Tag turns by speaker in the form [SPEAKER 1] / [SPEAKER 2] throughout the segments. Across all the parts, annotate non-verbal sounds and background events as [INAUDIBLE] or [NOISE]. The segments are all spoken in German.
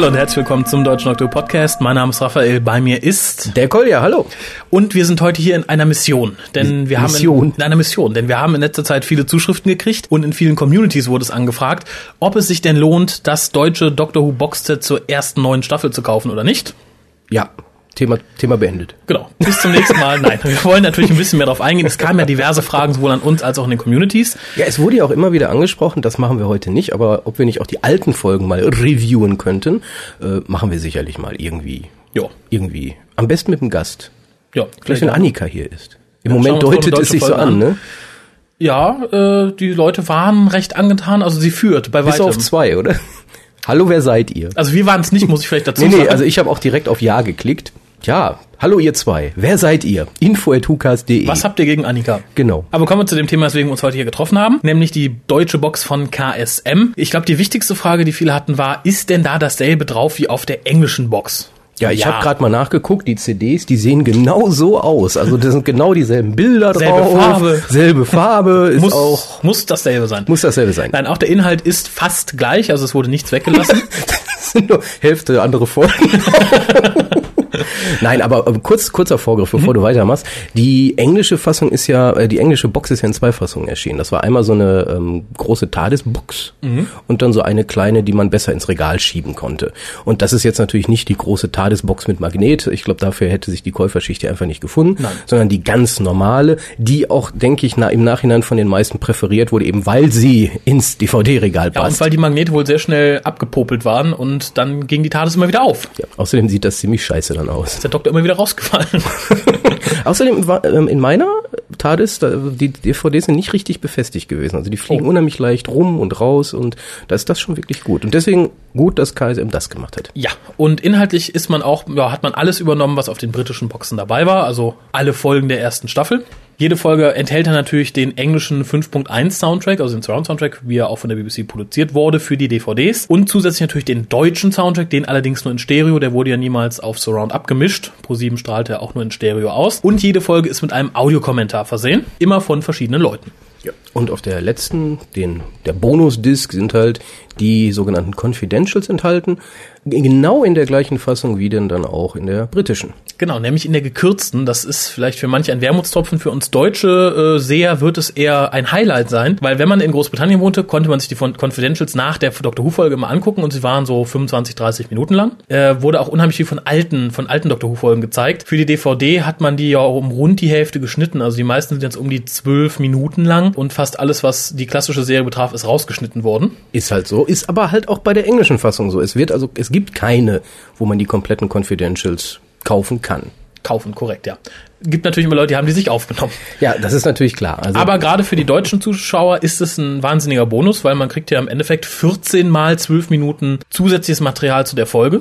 [SPEAKER 1] Hallo und herzlich willkommen zum Deutschen Doktor Podcast. Mein Name ist Raphael, bei mir ist
[SPEAKER 2] Der Kolja, hallo.
[SPEAKER 1] und wir sind heute hier in einer Mission, denn wir haben
[SPEAKER 2] Mission?
[SPEAKER 1] in, in einer Mission, denn wir haben in letzter Zeit viele Zuschriften gekriegt und in vielen Communities wurde es angefragt, ob es sich denn lohnt, das deutsche Doctor Who Boxset zur ersten neuen Staffel zu kaufen oder nicht.
[SPEAKER 2] Ja, Thema, Thema beendet.
[SPEAKER 1] Genau. Bis zum nächsten Mal. Nein, wir wollen natürlich ein bisschen mehr darauf eingehen. Es kamen ja diverse Fragen sowohl an uns als auch in den Communities.
[SPEAKER 2] Ja, es wurde ja auch immer wieder angesprochen, das machen wir heute nicht, aber ob wir nicht auch die alten Folgen mal reviewen könnten, äh, machen wir sicherlich mal irgendwie.
[SPEAKER 1] Ja.
[SPEAKER 2] Irgendwie. Am besten mit einem Gast.
[SPEAKER 1] Ja,
[SPEAKER 2] Vielleicht wenn Annika hier ist. Im
[SPEAKER 1] Ja,
[SPEAKER 2] Moment deutet es sich so
[SPEAKER 1] deutsche
[SPEAKER 2] an,
[SPEAKER 1] Folge
[SPEAKER 2] ne?
[SPEAKER 1] Ja, äh, die Leute waren recht angetan, also sie führt bei
[SPEAKER 2] Bis
[SPEAKER 1] weitem.
[SPEAKER 2] auf zwei, oder? [LAUGHS] Hallo, wer seid ihr?
[SPEAKER 1] Also wir waren es nicht, muss ich vielleicht dazu
[SPEAKER 2] Nee,
[SPEAKER 1] sagen.
[SPEAKER 2] nee, also ich habe auch direkt auf Ja geklickt. Ja, hallo ihr zwei. Wer seid ihr? Info.hukas.de.
[SPEAKER 1] Was habt ihr gegen Annika?
[SPEAKER 2] Genau.
[SPEAKER 1] Aber kommen wir zu dem Thema, weswegen wir uns heute hier getroffen haben, nämlich die deutsche Box von KSM. Ich glaube, die wichtigste Frage, die viele hatten, war, ist denn da dasselbe drauf wie auf der englischen Box?
[SPEAKER 2] Ja, ich habe gerade mal nachgeguckt, die CDs, die sehen genau so aus. Also das sind genau dieselben Bilder
[SPEAKER 1] Selbe
[SPEAKER 2] drauf.
[SPEAKER 1] Farbe.
[SPEAKER 2] Selbe Farbe, [LAUGHS] ist
[SPEAKER 1] muss,
[SPEAKER 2] auch,
[SPEAKER 1] muss dasselbe sein.
[SPEAKER 2] muss dasselbe sein.
[SPEAKER 1] Nein, auch der Inhalt ist fast gleich, also es wurde nichts weggelassen. [LAUGHS]
[SPEAKER 2] Das sind nur Hälfte andere Folgen. [LAUGHS] Nein, aber äh, kurz, kurzer Vorgriff, bevor du weitermachst. Die englische Fassung ist ja, äh, die englische Box ist ja in zwei Fassungen erschienen. Das war einmal so eine ähm, große TARDIS-Box und dann so eine kleine, die man besser ins Regal schieben konnte. Und das ist jetzt natürlich nicht die große TARDIS-Box mit Magnet. Ich glaube, dafür hätte sich die Käuferschicht hier einfach nicht gefunden,
[SPEAKER 1] Nein.
[SPEAKER 2] sondern die ganz normale, die auch, denke ich, na, im Nachhinein von den meisten präferiert wurde, eben weil sie ins DVD-Regal
[SPEAKER 1] ja, und
[SPEAKER 2] passt.
[SPEAKER 1] weil die Magnete wohl sehr schnell abgepopelt waren und dann ging die TARDIS immer wieder auf.
[SPEAKER 2] ja, außerdem sieht das ziemlich scheiße dann aus.
[SPEAKER 1] Der Doktor immer wieder rausgefallen. [LAUGHS]
[SPEAKER 2] Außerdem war ähm, in meiner TARDIS, da, die DVDs sind nicht richtig befestigt gewesen. Also die fliegen
[SPEAKER 1] Oh.
[SPEAKER 2] unheimlich leicht rum und raus und da ist das schon wirklich gut. Und deswegen gut, dass KSM das gemacht hat.
[SPEAKER 1] Ja, und inhaltlich ist man auch, ja, hat man alles übernommen, was auf den britischen Boxen dabei war, also alle Folgen der ersten Staffel. Jede Folge enthält dann natürlich den englischen 5.1 Soundtrack, also den Surround Soundtrack, wie er auch von der BBC produziert wurde für die DVDs. Und zusätzlich natürlich den deutschen Soundtrack, den allerdings nur in Stereo, der wurde ja niemals auf Surround abgemischt. Pro7 strahlte er auch nur in Stereo aus. Und jede Folge ist mit einem Audiokommentar versehen, immer von verschiedenen Leuten.
[SPEAKER 2] Ja. Und auf der letzten, den, der Bonus-Disc sind halt die sogenannten Confidentials enthalten. Genau in der gleichen Fassung wie denn dann auch in der britischen.
[SPEAKER 1] Genau, nämlich in der gekürzten. Das ist vielleicht für manche ein Wermutstropfen. Für uns deutsche äh, Seher wird es eher ein Highlight sein, weil wenn man in Großbritannien wohnte, konnte man sich die Confidentials nach der Doctor Who-Folge immer angucken und sie waren so 25, 30 Minuten lang. Äh, wurde auch unheimlich viel von alten, von alten Doctor Who-Folgen gezeigt. Für die DVD hat man die ja um rund die Hälfte geschnitten. Also die meisten sind jetzt um die 12 Minuten lang und fast alles, was die klassische Serie betraf, ist rausgeschnitten worden.
[SPEAKER 2] Ist halt so, ist aber halt auch bei der englischen Fassung so. Es wird also, es gibt keine, wo man die kompletten Confidentials kaufen kann.
[SPEAKER 1] Kaufen, korrekt, ja. Gibt natürlich immer Leute, die haben die sich aufgenommen.
[SPEAKER 2] Ja, das ist natürlich klar. Also,
[SPEAKER 1] Aber gerade für die deutschen Zuschauer ist es ein wahnsinniger Bonus, weil man kriegt ja im Endeffekt 14 mal 12 Minuten zusätzliches Material zu der Folge.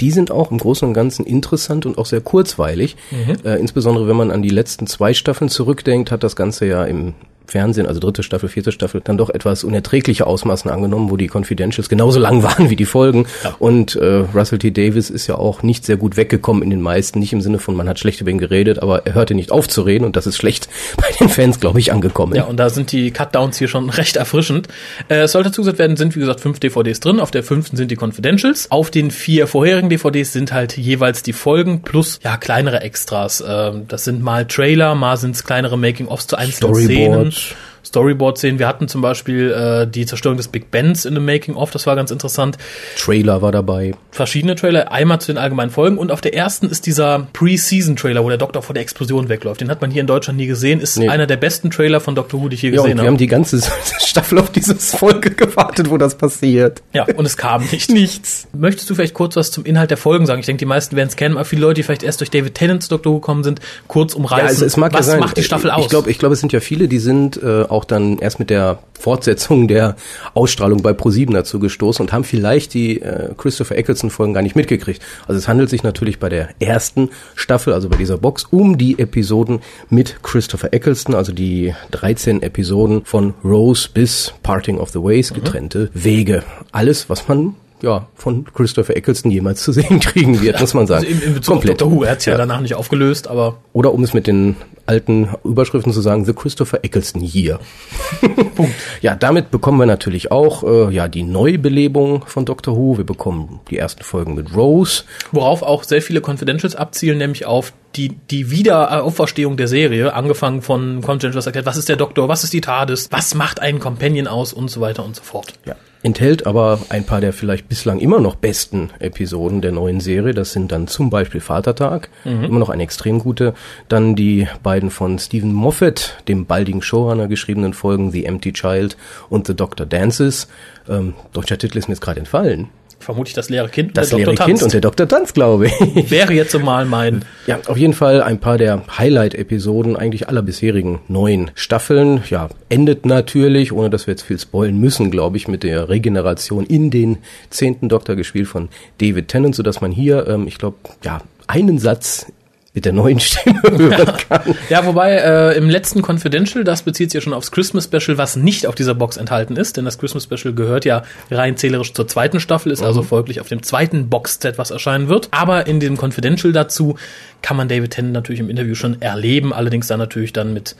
[SPEAKER 2] Die sind auch im Großen und Ganzen interessant und auch sehr kurzweilig. Äh, insbesondere wenn man an die letzten zwei Staffeln zurückdenkt, hat das Ganze ja im Fernsehen, also dritte Staffel, vierte Staffel, dann doch etwas unerträgliche Ausmaßen angenommen, wo die Confidentials genauso [LAUGHS] lang waren wie die Folgen.
[SPEAKER 1] Ja.
[SPEAKER 2] Und äh, Russell T. Davis ist ja auch nicht sehr gut weggekommen in den meisten, nicht im Sinne von, man hat schlecht über ihn geredet, aber er hörte nicht auf zu reden und das ist schlecht [LAUGHS] bei den Fans, glaube ich, angekommen.
[SPEAKER 1] Ja, und da sind die Cutdowns hier schon [LAUGHS] recht erfrischend. Äh, es sollte zugesagt werden, sind wie gesagt fünf DVDs drin. Auf der fünften sind die Confidentials. Auf den vier vorherigen DVDs sind halt jeweils die Folgen plus ja kleinere Extras. Ähm, das sind mal Trailer, mal sind es kleinere Making-ofs zu einzelnen Szenen.
[SPEAKER 2] Yes.
[SPEAKER 1] Storyboard-Szenen. Wir hatten zum Beispiel äh, die Zerstörung des Big Bens in einem Making-of, das war ganz interessant.
[SPEAKER 2] Trailer war dabei.
[SPEAKER 1] verschiedene Trailer, einmal zu den allgemeinen Folgen und auf der ersten ist dieser Pre-Season-Trailer, wo der Doktor vor der Explosion wegläuft. Den hat man hier in Deutschland nie gesehen, ist
[SPEAKER 2] Nee.
[SPEAKER 1] einer der besten Trailer von Doctor Who, die ich je
[SPEAKER 2] Ja,
[SPEAKER 1] gesehen
[SPEAKER 2] wir
[SPEAKER 1] habe.
[SPEAKER 2] haben die ganze [LAUGHS] Staffel auf dieses Folge gewartet, wo das passiert.
[SPEAKER 1] Ja, und es kam nicht. [LAUGHS]
[SPEAKER 2] Nichts.
[SPEAKER 1] Möchtest du vielleicht kurz was zum Inhalt der Folgen sagen? Ich denke, die meisten werden es kennen, aber viele Leute, die vielleicht erst durch David Tennant zu Doctor Who gekommen sind, kurz umreißen.
[SPEAKER 2] Ja, also es mag
[SPEAKER 1] was
[SPEAKER 2] ja sein.
[SPEAKER 1] macht die Staffel aus?
[SPEAKER 2] Ich glaube, ich glaube, es sind ja viele, die sind äh, auch dann erst mit der Fortsetzung der Ausstrahlung bei Pro7 dazu gestoßen und haben vielleicht die äh, Christopher Eccleston Folgen gar nicht mitgekriegt. Also es handelt sich natürlich bei der ersten Staffel, also bei dieser Box, um die Episoden mit Christopher Eccleston, also die 13 Episoden von Rose bis Parting of the Ways, getrennte Wege. Alles, was man ja, von Christopher Eccleston jemals zu sehen kriegen wird, muss man sagen.
[SPEAKER 1] Also in, in Bezug Komplett. auf Doctor Who, er hat ja, ja danach nicht aufgelöst, aber...
[SPEAKER 2] Oder um es mit den alten Überschriften zu sagen, The Christopher Eccleston Year. [LAUGHS] Punkt. Ja, damit bekommen wir natürlich auch äh, ja die Neubelebung von Doctor Who. Wir bekommen die ersten Folgen mit Rose.
[SPEAKER 1] Worauf auch sehr viele Confidentials abzielen, nämlich auf die, die Wiederauferstehung der Serie, angefangen von Confidentials erklärt, was ist der Doktor, was ist die TARDIS, was macht einen Companion aus und so weiter und so fort.
[SPEAKER 2] Ja enthält aber ein paar der vielleicht bislang immer noch besten Episoden der neuen Serie. Das sind dann zum Beispiel Vatertag, mhm. immer noch eine extrem gute. Dann die beiden von Stephen Moffat, dem baldigen Showrunner, geschriebenen Folgen The Empty Child und The Doctor Dances. Ähm, deutscher Titel ist mir jetzt gerade entfallen
[SPEAKER 1] vermutlich das leere Kind
[SPEAKER 2] das der leere Kind und der Doktor Tanz, glaube ich. [LAUGHS]
[SPEAKER 1] Wäre jetzt so mal mein.
[SPEAKER 2] Ja, auf jeden Fall ein paar der Highlight-Episoden eigentlich aller bisherigen neun Staffeln. Ja, endet natürlich, ohne dass wir jetzt viel spoilen müssen, glaube ich, mit der Regeneration in den zehnten Doktor gespielt von David Tennant, so dass man hier, ähm, ich glaube, ja, einen Satz mit der neuen Stimme [LAUGHS] hören
[SPEAKER 1] kann. Ja, wobei äh, im letzten Confidential, das bezieht sich ja schon aufs Christmas Special, was nicht auf dieser Box enthalten ist, denn das Christmas Special gehört ja rein zählerisch zur zweiten Staffel, ist also mhm. also folglich auf dem zweiten Box-Set, was erscheinen wird. Aber in dem Confidential dazu kann man David Tennant natürlich im Interview schon erleben, allerdings dann natürlich dann mit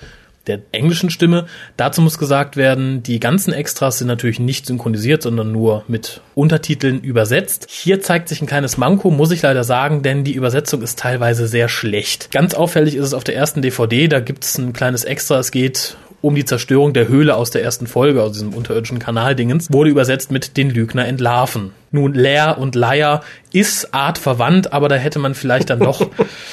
[SPEAKER 1] der englischen Stimme. Dazu muss gesagt werden, die ganzen Extras sind natürlich nicht synchronisiert, sondern nur mit Untertiteln übersetzt. Hier zeigt sich ein kleines Manko, muss ich leider sagen, denn die Übersetzung ist teilweise sehr schlecht. Ganz auffällig ist es auf der ersten DVD, da gibt es ein kleines Extra, es geht um die Zerstörung der Höhle aus der ersten Folge, aus diesem unterirdischen Kanaldingens, wurde übersetzt mit den Lügner entlarven. Nun, Leer und Leier ist artverwandt, aber da hätte man vielleicht dann doch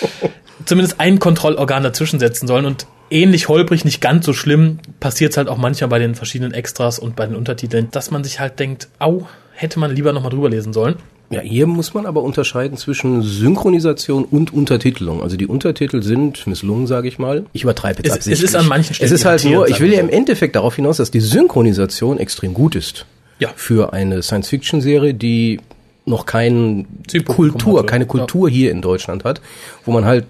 [SPEAKER 1] [LAUGHS] zumindest ein Kontrollorgan dazwischen setzen sollen und ähnlich holprig, nicht ganz so schlimm, passiert es halt auch manchmal bei den verschiedenen Extras und bei den Untertiteln, dass man sich halt denkt, au, hätte man lieber nochmal drüber lesen sollen.
[SPEAKER 2] Ja, hier muss man aber unterscheiden zwischen Synchronisation und Untertitelung. Also die Untertitel sind misslungen, sage ich mal. Ich übertreibe jetzt
[SPEAKER 1] es, absichtlich. Es ist an manchen Stellen.
[SPEAKER 2] Es ist halt nur, ich will ja im Endeffekt darauf hinaus, dass die Synchronisation extrem gut ist.
[SPEAKER 1] Ja.
[SPEAKER 2] Für eine Science-Fiction-Serie, die noch kein Kultur, keine Kultur ja. hier in Deutschland hat, wo man halt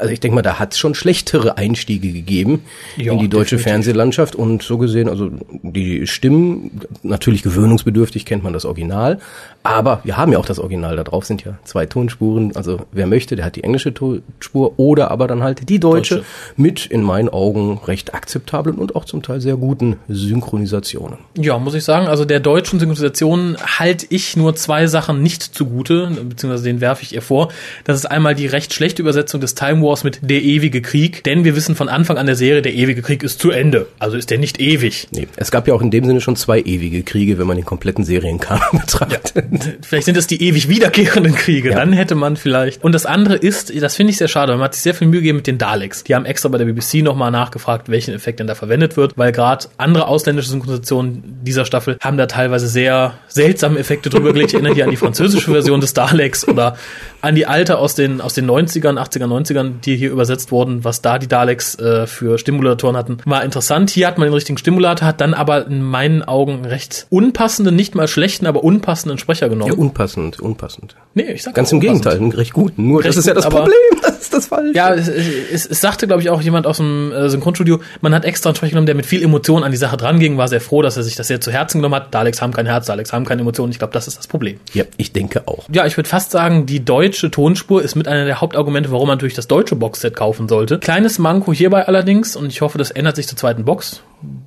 [SPEAKER 2] also ich denke mal, da hat es schon schlechtere Einstiege gegeben ja, in die deutsche definitiv. Fernsehlandschaft und so gesehen, also die Stimmen, natürlich gewöhnungsbedürftig kennt man das Original, aber wir haben ja auch das Original, da drauf sind ja zwei Tonspuren, also wer möchte, der hat die englische Tonspur oder aber dann halt die deutsche, deutsche. mit in meinen Augen recht akzeptablen und auch zum Teil sehr guten Synchronisationen.
[SPEAKER 1] Ja, muss ich sagen, also der deutschen Synchronisation halte ich nur zwei Sachen nicht zugute, beziehungsweise den werfe ich ihr vor. Das ist einmal die recht schlechte Übersetzung des Time Time Wars mit Der ewige Krieg, denn wir wissen von Anfang an der Serie, der ewige Krieg ist zu Ende. Also ist der nicht ewig.
[SPEAKER 2] Nee, es gab ja auch in dem Sinne schon zwei ewige Kriege, wenn man den kompletten Serienkanon [LAUGHS] betrachtet. Ja.
[SPEAKER 1] Vielleicht sind es die ewig wiederkehrenden Kriege. Ja. Dann hätte man vielleicht. Und das andere ist, das finde ich sehr schade, man hat sich sehr viel Mühe gegeben mit den Daleks. Die haben extra bei der BBC nochmal nachgefragt, welchen Effekt denn da verwendet wird, weil gerade andere ausländische Synchronisationen dieser Staffel haben da teilweise sehr seltsame Effekte drüber gelegt. Ich erinnere hier an die französische Version des Daleks oder an die alte aus den, aus den 90ern, 80er, 90ern, die hier übersetzt wurden, was da die Daleks äh, für Stimulatoren hatten, war interessant. Hier hat man den richtigen Stimulator, hat dann aber in meinen Augen recht unpassenden, nicht mal schlechten, aber unpassenden Sprecher genommen. Ja,
[SPEAKER 2] unpassend, unpassend.
[SPEAKER 1] Nee, ich sag
[SPEAKER 2] Ganz im Gegenteil, einen recht guten. Nur recht das ist ja das Problem, [LAUGHS] das ist das Falsche.
[SPEAKER 1] Ja, es, es, es sagte, glaube ich, auch jemand aus dem äh, Synchronstudio, man hat extra einen Sprecher genommen, der mit viel Emotion an die Sache dran ging, war sehr froh, dass er sich das sehr zu Herzen genommen hat. Daleks haben kein Herz, Daleks haben keine Emotionen. Ich glaube, das ist das Problem.
[SPEAKER 2] Ja, ich denke auch.
[SPEAKER 1] Ja, ich würde fast sagen, die deutsche Tonspur ist mit einer der Hauptargumente, warum man natürlich das deutsche Boxset kaufen sollte. Kleines Manko hierbei allerdings, und ich hoffe, das ändert sich zur zweiten Box,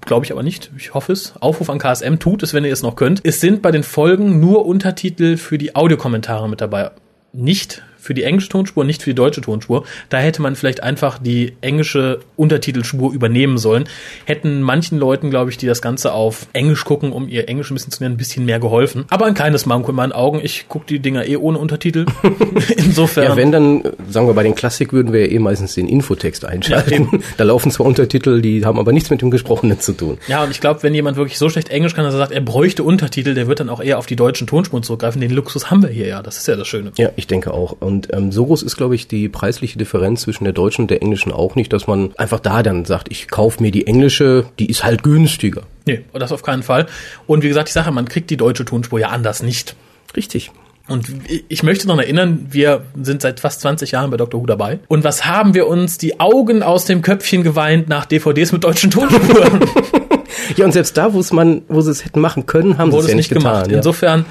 [SPEAKER 1] glaube ich aber nicht, ich hoffe es. Aufruf an KSM, tut es, wenn ihr es noch könnt. Es sind bei den Folgen nur Untertitel für die Audiokommentare mit dabei. Nicht für die englische Tonspur, nicht für die deutsche Tonspur. Da hätte man vielleicht einfach die englische Untertitelspur übernehmen sollen. Hätten manchen Leuten, glaube ich, die das Ganze auf Englisch gucken, um ihr Englisch ein bisschen zu lernen, ein bisschen mehr geholfen. Aber ein kleines Manko in meinen Augen. Ich gucke die Dinger eh ohne Untertitel. [LAUGHS]
[SPEAKER 2] Insofern. Ja, wenn dann, sagen wir bei den Klassik würden wir ja eh meistens den Infotext einschalten. Ja, [LAUGHS] da laufen zwar Untertitel, die haben aber nichts mit dem Gesprochenen zu tun.
[SPEAKER 1] Ja, und ich glaube, wenn jemand wirklich so schlecht Englisch kann, dass er sagt, er bräuchte Untertitel, der wird dann auch eher auf die deutschen Tonspuren zurückgreifen. Den Luxus haben wir hier ja. Das ist ja das Schöne.
[SPEAKER 2] Ja, ich denke auch. Und und ähm, so groß ist, glaube ich, die preisliche Differenz zwischen der deutschen und der englischen auch nicht, dass man einfach da dann sagt, ich kaufe mir die englische, die ist halt günstiger.
[SPEAKER 1] Nee, das auf keinen Fall. Und wie gesagt, ich sage, man kriegt die deutsche Tonspur ja anders nicht.
[SPEAKER 2] Richtig.
[SPEAKER 1] Und ich möchte noch erinnern, wir sind seit fast 20 Jahren bei Dr. Who dabei. Und was haben wir uns die Augen aus dem Köpfchen geweint nach DVDs mit deutschen Tonspuren? [LAUGHS]
[SPEAKER 2] ja, und selbst da, wo es man, wo sie es hätten machen können, haben sie es ja nicht, nicht getan. Gemacht.
[SPEAKER 1] Ja. Insofern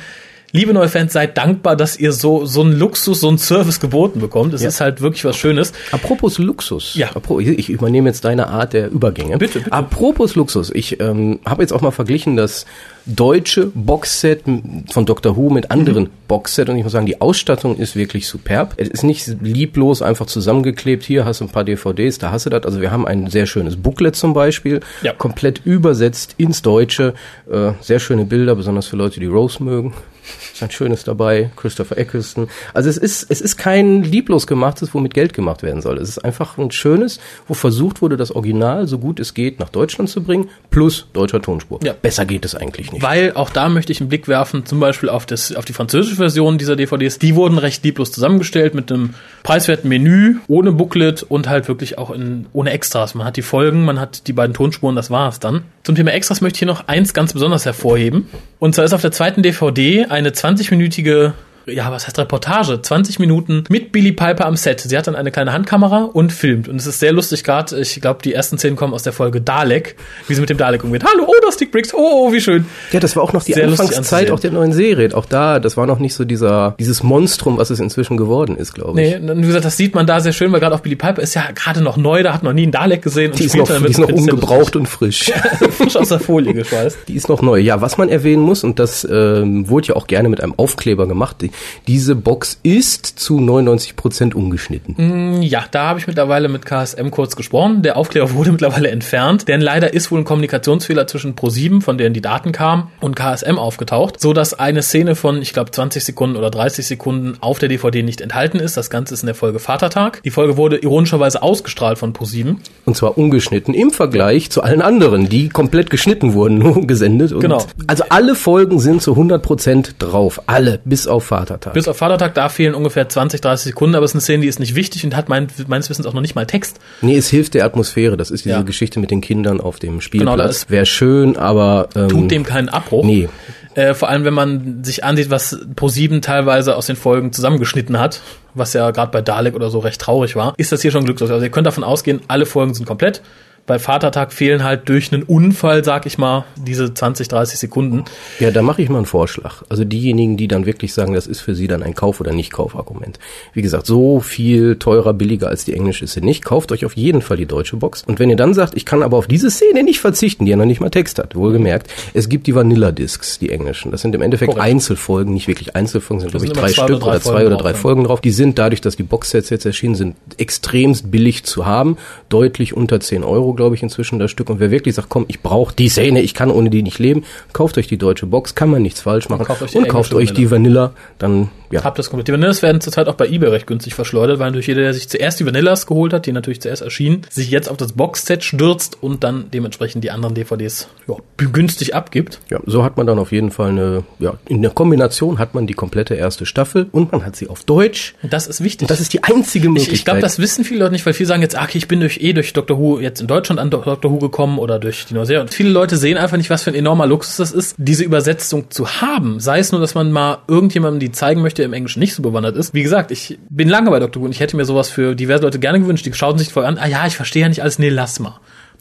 [SPEAKER 1] liebe neue Fans, seid dankbar, dass ihr so, so einen Luxus, so einen Service geboten bekommt. Es
[SPEAKER 2] Ja.
[SPEAKER 1] ist halt wirklich was Schönes.
[SPEAKER 2] Apropos Luxus.
[SPEAKER 1] Ja.
[SPEAKER 2] Ich übernehme jetzt deine Art der Übergänge.
[SPEAKER 1] Bitte, bitte.
[SPEAKER 2] Apropos Luxus. Ich ähm, habe jetzt auch mal verglichen das deutsche Boxset von Doctor Who mit anderen
[SPEAKER 1] Mhm.
[SPEAKER 2] Boxset und ich muss sagen, die Ausstattung ist wirklich superb. Es ist nicht lieblos einfach zusammengeklebt. Hier hast du ein paar DVDs, da hast du das. Also wir haben ein sehr schönes Booklet zum Beispiel,
[SPEAKER 1] Ja.
[SPEAKER 2] komplett übersetzt ins Deutsche. Äh, sehr schöne Bilder, besonders für Leute, die Rose mögen. Ist ein schönes dabei, Christopher Eccleston. Also es ist, es ist kein lieblos gemachtes, womit Geld gemacht werden soll. Es ist einfach ein schönes, wo versucht wurde, das Original so gut es geht nach Deutschland zu bringen, plus deutscher Tonspur.
[SPEAKER 1] Ja.
[SPEAKER 2] Besser geht es eigentlich nicht.
[SPEAKER 1] Weil auch da möchte ich einen Blick werfen, zum Beispiel auf, das, auf die französische Version dieser DVDs. Die wurden recht lieblos zusammengestellt mit einem preiswerten Menü, ohne Booklet und halt wirklich auch in, ohne Extras. Man hat die Folgen, man hat die beiden Tonspuren, das war es dann. Zum Thema Extras möchte ich hier noch eins ganz besonders hervorheben. Und zwar ist auf der zweiten DVD eine 20-minütige ja, was heißt Reportage? 20 Minuten mit Billy Piper am Set. Sie hat dann eine kleine Handkamera und filmt. Und es ist sehr lustig gerade. Ich glaube, die ersten Szenen kommen aus der Folge Dalek, wie sie mit dem Dalek umgeht. Hallo, oh, das Dick Briggs. Oh, oh, wie schön.
[SPEAKER 2] Ja, das war auch noch die
[SPEAKER 1] Sehr
[SPEAKER 2] Anfangszeit auch der neuen Serie. Auch da, das war noch nicht so dieser, dieses Monstrum, was es inzwischen geworden ist, glaube ich.
[SPEAKER 1] Nee, wie gesagt, das sieht man da sehr schön, weil gerade auch Billy Piper ist ja gerade noch neu, da hat noch nie einen Dalek gesehen. und
[SPEAKER 2] Die ist noch, die ist noch ungebraucht und frisch. [LAUGHS]
[SPEAKER 1] frisch aus der Folie geschweißt.
[SPEAKER 2] Die ist noch neu. Ja, was man erwähnen muss, und das ähm, wurde ja auch gerne mit einem Aufkleber gemacht, die, diese Box ist zu 99 Prozent ungeschnitten.
[SPEAKER 1] Ja, da habe ich mittlerweile mit KSM kurz gesprochen. Der Aufkleber [LAUGHS] wurde mittlerweile entfernt, denn leider ist wohl ein Kommunikationsfehler zwischen Pro7, von denen die Daten kamen, und KSM aufgetaucht, so dass eine Szene von, ich glaube, 20 Sekunden oder 30 Sekunden auf der DVD nicht enthalten ist. Das Ganze ist in der Folge Vatertag. Die Folge wurde ironischerweise ausgestrahlt von Pro7.
[SPEAKER 2] Und zwar ungeschnitten im Vergleich zu allen anderen, die komplett geschnitten wurden, [LAUGHS] nur gesendet.
[SPEAKER 1] Genau.
[SPEAKER 2] Also alle Folgen sind zu 100 Prozent drauf. Alle, bis auf Vatertag.
[SPEAKER 1] Bis auf Vatertag, da fehlen ungefähr 20, 30 Sekunden, aber es ist eine Szene, die ist nicht wichtig und hat mein, meines Wissens auch noch nicht mal Text.
[SPEAKER 2] nee, es hilft der Atmosphäre. Das ist diese
[SPEAKER 1] Ja.
[SPEAKER 2] Geschichte mit den Kindern auf dem
[SPEAKER 1] Genau,
[SPEAKER 2] Spielplatz.
[SPEAKER 1] ist-
[SPEAKER 2] Wäre schön, aber ähm,
[SPEAKER 1] Tut dem keinen Abbruch.
[SPEAKER 2] nee.
[SPEAKER 1] Äh, vor allem, wenn man sich ansieht, was Pro7 teilweise aus den Folgen zusammengeschnitten hat, was ja gerade bei Dalek oder so recht traurig war, ist das hier schon glücklos. Also ihr könnt davon ausgehen, alle Folgen sind komplett. Bei Vatertag fehlen halt durch einen Unfall, sag ich mal, diese 20, 30 Sekunden.
[SPEAKER 2] Ja, da mache ich mal einen Vorschlag. Also diejenigen, die dann wirklich sagen, das ist für sie dann ein Kauf- oder Nicht-Kauf-Argument. Wie gesagt, so viel teurer, billiger als die englische ist sie nicht. Kauft euch auf jeden Fall die deutsche Box. Und wenn ihr dann sagt, ich kann aber auf diese Szene nicht verzichten, die ja noch nicht mal Text hat, wohlgemerkt, es gibt die Vanilla-Discs, die englischen. Das sind im Endeffekt
[SPEAKER 1] Korrekt.
[SPEAKER 2] Einzelfolgen, nicht wirklich Einzelfolgen, sind glaube ich drei Stück
[SPEAKER 1] drei
[SPEAKER 2] oder zwei
[SPEAKER 1] Folgen
[SPEAKER 2] oder drei. Folgen drauf. Die sind dadurch, dass die Boxsets jetzt erschienen sind, extremst billig zu haben. Deutlich unter 10 Euro, glaube ich, inzwischen das Stück. Und wer wirklich sagt, komm, ich brauche die Szene, ich kann ohne die nicht leben, kauft euch die deutsche Box, kann man nichts falsch machen.
[SPEAKER 1] kauft euch die
[SPEAKER 2] Und kauft euch die Vanilla, dann, ja.
[SPEAKER 1] Habt das komplett. Die Vanillas werden zurzeit auch bei eBay recht günstig verschleudert, weil natürlich jeder, der sich zuerst die Vanillas geholt hat, die natürlich zuerst erschienen, sich jetzt auf das Boxset stürzt und dann dementsprechend die anderen DVDs ja, günstig abgibt.
[SPEAKER 2] Ja, so hat man dann auf jeden Fall eine, ja, in der Kombination hat man die komplette erste Staffel und man hat sie auf Deutsch.
[SPEAKER 1] Und das ist wichtig.
[SPEAKER 2] Das ist die einzige
[SPEAKER 1] Ich,
[SPEAKER 2] Möglichkeit.
[SPEAKER 1] ich glaube, das wissen viele Leute nicht, weil viele sagen jetzt, okay, ich bin durch eh durch Doctor Who jetzt in Deutschland an Do- Doctor Who gekommen oder durch die. Und viele Leute sehen einfach nicht, was für ein enormer Luxus das ist, diese Übersetzung zu haben. Sei es nur, dass man mal irgendjemandem die zeigen möchte, der im Englischen nicht so bewandert ist. Wie gesagt, ich bin lange bei Doctor Who und ich hätte mir sowas für diverse Leute gerne gewünscht. Die schauen sich voll an, ah ja, ich verstehe ja nicht alles, nee, lass mal.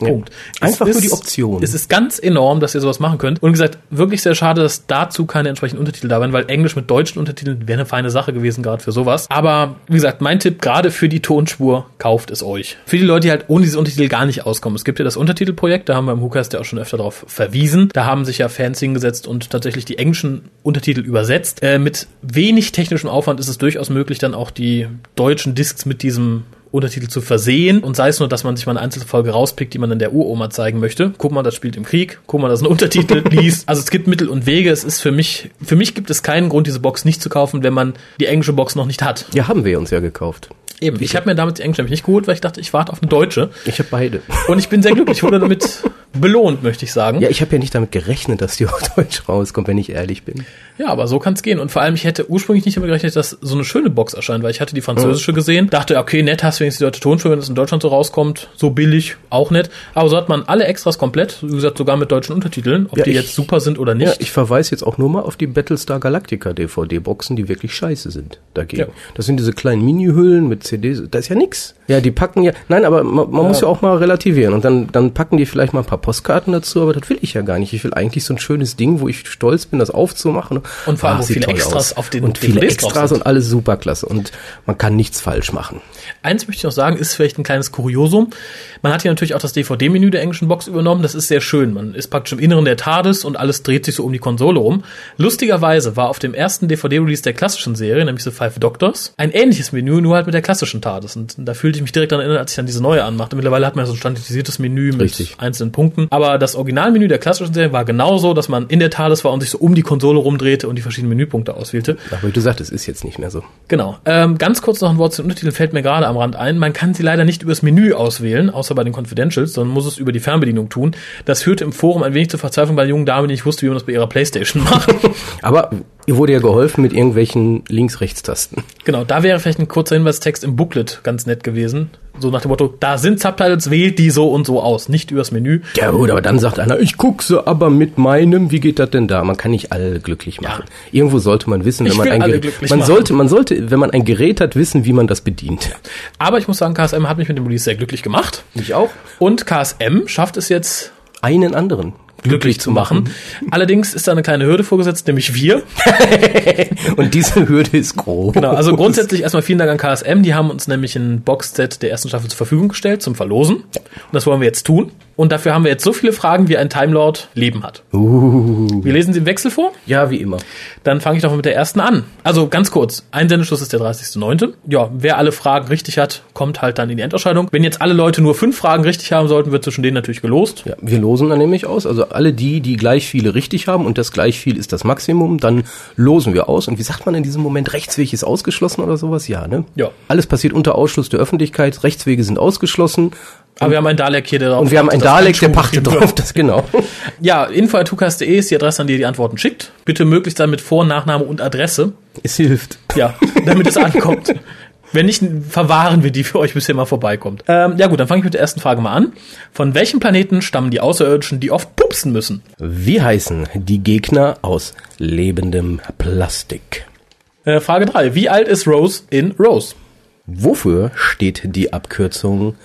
[SPEAKER 1] Punkt.
[SPEAKER 2] Einfach
[SPEAKER 1] Es
[SPEAKER 2] nur
[SPEAKER 1] ist-
[SPEAKER 2] die Option.
[SPEAKER 1] Es ist ganz enorm, dass ihr sowas machen könnt. Und wie gesagt, wirklich sehr schade, dass dazu keine entsprechenden Untertitel da waren, weil Englisch mit deutschen Untertiteln wäre eine feine Sache gewesen, gerade für sowas. Aber wie gesagt, mein Tipp, gerade für die Tonspur, kauft es euch. Für die Leute, die halt ohne diese Untertitel gar nicht auskommen. Es gibt ja das Untertitelprojekt, da haben wir im Hookast ja auch schon öfter darauf verwiesen. Da haben sich ja Fans hingesetzt und tatsächlich die englischen Untertitel übersetzt. Äh, mit wenig technischem Aufwand ist es durchaus möglich, dann auch die deutschen Discs mit diesem Untertitel zu versehen und sei es nur, dass man sich mal eine Einzelfolge rauspickt, die man dann der Uroma zeigen möchte. Guck mal, das spielt im Krieg. Guck mal, das ist ein Untertitel [LAUGHS] liest. Also es gibt Mittel und Wege. Es ist für mich, für mich gibt es keinen Grund, diese Box nicht zu kaufen, wenn man die englische Box noch nicht hat.
[SPEAKER 2] ja, haben wir uns ja gekauft.
[SPEAKER 1] Eben. Ich habe mir damit die englische nämlich nicht geholt, weil ich dachte, ich warte auf eine deutsche.
[SPEAKER 2] Ich habe beide.
[SPEAKER 1] Und ich bin sehr glücklich. Ich wurde damit belohnt, möchte ich sagen.
[SPEAKER 2] Ja, ich habe ja nicht damit gerechnet, dass die auf Deutsch rauskommt, wenn ich ehrlich bin.
[SPEAKER 1] Ja, aber so kann es gehen. Und vor allem, ich hätte ursprünglich nicht damit gerechnet, dass so eine schöne Box erscheint, weil ich hatte die französische gesehen, dachte, okay, nett hast du wenigstens die deutsche Tonspur, wenn es in Deutschland so rauskommt, so billig, auch nett. Aber so hat man alle Extras komplett, wie gesagt, sogar mit deutschen Untertiteln, ob
[SPEAKER 2] Ja,
[SPEAKER 1] die
[SPEAKER 2] ich-
[SPEAKER 1] jetzt super sind oder nicht.
[SPEAKER 2] Ja, ich verweise jetzt auch nur mal auf die Battlestar Galactica DVD-Boxen, die wirklich scheiße sind dagegen.
[SPEAKER 1] Ja.
[SPEAKER 2] Das sind diese kleinen Mini-Hüllen mit CDs, da ist ja nix. Ja, die packen ja, nein, aber man, man muss ja auch mal relativieren und dann, dann packen die vielleicht mal ein paar Postkarten dazu, aber das will ich ja gar nicht. Ich will eigentlich so ein schönes Ding, wo ich stolz bin, das aufzumachen.
[SPEAKER 1] Und vor allem,
[SPEAKER 2] Ah,
[SPEAKER 1] viele Extras
[SPEAKER 2] aus.
[SPEAKER 1] auf den
[SPEAKER 2] Und viele
[SPEAKER 1] DVDs
[SPEAKER 2] Extras
[SPEAKER 1] sind.
[SPEAKER 2] und alles superklasse. Und man kann nichts falsch machen.
[SPEAKER 1] Eins möchte ich noch sagen, ist vielleicht ein kleines Kuriosum. Man hat hier natürlich auch das DVD-Menü der englischen Box übernommen. Das ist sehr schön. Man ist praktisch im Inneren der TARDIS und alles dreht sich so um die Konsole rum. Lustigerweise war auf dem ersten DVD-Release der klassischen Serie, nämlich The Five Doctors, ein ähnliches Menü, nur halt mit der klassischen TARDIS. Und da fühlte ich mich direkt daran erinnert, als ich dann diese neue anmachte. Mittlerweile hat man ja so ein standardisiertes Menü mit
[SPEAKER 2] Richtig.
[SPEAKER 1] einzelnen Punkten. Aber das Originalmenü der klassischen Serie war genauso, dass man in der TARDIS war und sich so um die Konsole rumdrehte und die verschiedenen Menüpunkte auswählte.
[SPEAKER 2] Aber wie du sagst, es ist jetzt nicht mehr so.
[SPEAKER 1] Genau. Ähm, ganz kurz noch ein Wort zu den Untertiteln fällt mir gerade am Rand ein. Man kann sie leider nicht übers Menü auswählen, außer bei den Confidentials, sondern muss es über die Fernbedienung tun. Das führte im Forum ein wenig zur Verzweiflung bei der jungen Dame, die nicht wusste, wie man das bei ihrer Playstation [LAUGHS] macht.
[SPEAKER 2] Aber ihr wurde ja geholfen mit irgendwelchen Links-Rechts-Tasten.
[SPEAKER 1] genau, da wäre vielleicht ein kurzer Hinweistext im Booklet ganz nett gewesen. So nach dem Motto, da sind Subtitles, wählt die so und so aus, nicht übers Menü.
[SPEAKER 2] Ja gut, aber dann sagt einer, ich guck sie aber mit meinem, wie geht das denn da? Man kann nicht alle glücklich machen. Irgendwo sollte man wissen, wenn
[SPEAKER 1] Ich
[SPEAKER 2] man ein Gerät, man
[SPEAKER 1] machen.
[SPEAKER 2] sollte, man sollte, wenn man ein Gerät hat, wissen, wie man das bedient.
[SPEAKER 1] Aber ich muss sagen, KSM hat mich mit dem Release sehr glücklich gemacht.
[SPEAKER 2] Ich auch.
[SPEAKER 1] Und KSM schafft es jetzt
[SPEAKER 2] Einen anderen
[SPEAKER 1] glücklich zu machen. Allerdings ist da eine kleine Hürde vorgesetzt, nämlich wir. [LAUGHS]
[SPEAKER 2] Und diese Hürde ist groß.
[SPEAKER 1] Genau, also grundsätzlich erstmal vielen Dank an KSM. Die haben uns nämlich ein Boxset der ersten Staffel zur Verfügung gestellt zum Verlosen. Und das wollen wir jetzt tun. Und dafür haben wir jetzt so viele Fragen, wie ein Time Lord Leben hat.
[SPEAKER 2] Uh,
[SPEAKER 1] Wir lesen sie im Wechsel vor.
[SPEAKER 2] ja, wie immer.
[SPEAKER 1] Dann fange ich doch mit der ersten an. Also ganz kurz, Einsendeschluss ist der 30.09. Ja, wer alle Fragen richtig hat, kommt halt dann in die Endausscheidung. Wenn jetzt alle Leute nur fünf Fragen richtig haben sollten, wird zwischen denen natürlich gelost.
[SPEAKER 2] Ja, wir losen dann nämlich aus. Also alle die, die gleich viele richtig haben und das gleich viel ist das Maximum, dann losen wir aus. Und wie sagt man in diesem Moment, Rechtsweg ist ausgeschlossen oder sowas? Ja, ne?
[SPEAKER 1] Ja.
[SPEAKER 2] Alles passiert unter Ausschluss der Öffentlichkeit. Rechtswege sind ausgeschlossen.
[SPEAKER 1] Aber wir haben einen Dalek hier, der darauf
[SPEAKER 2] Und wir haben einen Dalek, der pachtet drauf, das genau. [LAUGHS]
[SPEAKER 1] Ja, info.tukas.de ist die Adresse, an die ihr die Antworten schickt. Bitte möglichst dann mit Vor-, Nachname und Adresse.
[SPEAKER 2] Es hilft.
[SPEAKER 1] Ja, damit es ankommt. Wenn nicht, verwahren wir die für euch, bis ihr mal vorbeikommt. Ähm, ja gut, dann fange ich mit der ersten Frage mal an. Von welchem Planeten stammen die Außerirdischen, die oft pupsen müssen?
[SPEAKER 2] Wie heißen die Gegner aus lebendem Plastik?
[SPEAKER 1] Äh, Frage 3. Wie alt ist Rose in Rose?
[SPEAKER 2] Wofür steht die Abkürzung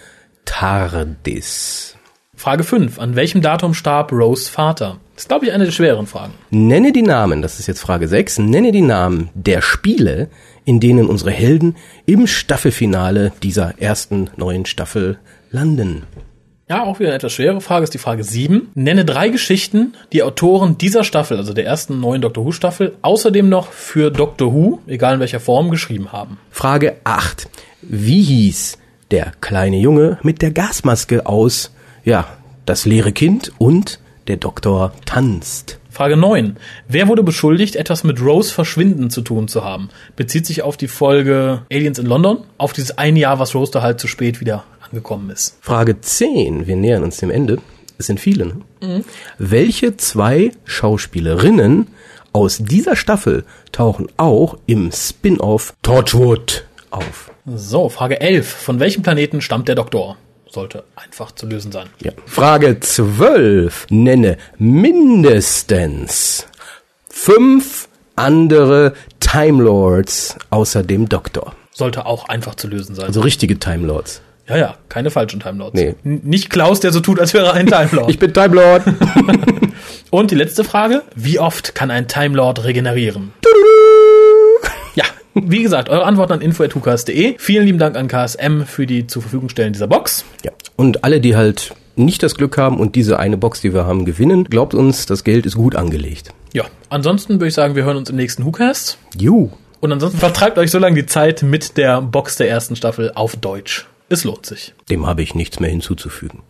[SPEAKER 2] TARDIS?
[SPEAKER 1] Frage 5. An welchem Datum starb Rose Vater? Das ist, glaube ich, eine der schweren Fragen.
[SPEAKER 2] Nenne die Namen, das ist jetzt Frage 6, nenne die Namen der Spiele, in denen unsere Helden im Staffelfinale dieser ersten neuen Staffel landen.
[SPEAKER 1] Ja, auch wieder eine etwas schwere Frage ist die Frage 7. Nenne drei Geschichten, die Autoren dieser Staffel, also der ersten neuen Doctor Who Staffel, außerdem noch für Doctor Who, egal in welcher Form, geschrieben haben.
[SPEAKER 2] Frage 8. Wie hieß der kleine Junge mit der Gasmaske aus, ja, das leere Kind und der Doktor tanzt?
[SPEAKER 1] Frage 9. Wer wurde beschuldigt, etwas mit Rose Verschwinden zu tun zu haben? Bezieht sich auf die Folge Aliens in London, auf dieses ein Jahr, was Rose da halt zu spät wieder angekommen ist.
[SPEAKER 2] Frage 10. Wir nähern uns dem Ende. Es sind viele. Ne? Welche zwei Schauspielerinnen aus dieser Staffel tauchen auch im Spin-off Torchwood auf?
[SPEAKER 1] So, Frage 11. Von welchem Planeten stammt der Doktor? Sollte einfach zu lösen sein.
[SPEAKER 2] Ja. Frage 12. Nenne mindestens fünf andere Time Lords außer dem Doktor.
[SPEAKER 1] Sollte auch einfach zu lösen sein.
[SPEAKER 2] Also richtige Time Lords.
[SPEAKER 1] ja, ja, keine falschen Time Lords.
[SPEAKER 2] Nee.
[SPEAKER 1] N nicht Klaus, der so tut, als wäre er ein Time Lord.
[SPEAKER 2] Ich bin Time Lord. [LAUGHS]
[SPEAKER 1] Und die letzte Frage. Wie oft kann ein Time Lord regenerieren? Wie gesagt, eure Antworten an info.hukas.de. Vielen lieben Dank an KSM für die zur Verfügung stellen dieser Box.
[SPEAKER 2] ja. Und alle, die halt nicht das Glück haben und diese eine Box, die wir haben, gewinnen, glaubt uns, das Geld ist gut angelegt.
[SPEAKER 1] Ja, ansonsten würde ich sagen, wir hören uns im nächsten WhoCast.
[SPEAKER 2] Ju.
[SPEAKER 1] Und ansonsten vertreibt euch so lange die Zeit mit der Box der ersten Staffel auf Deutsch. Es lohnt sich.
[SPEAKER 2] Dem habe ich nichts mehr hinzuzufügen.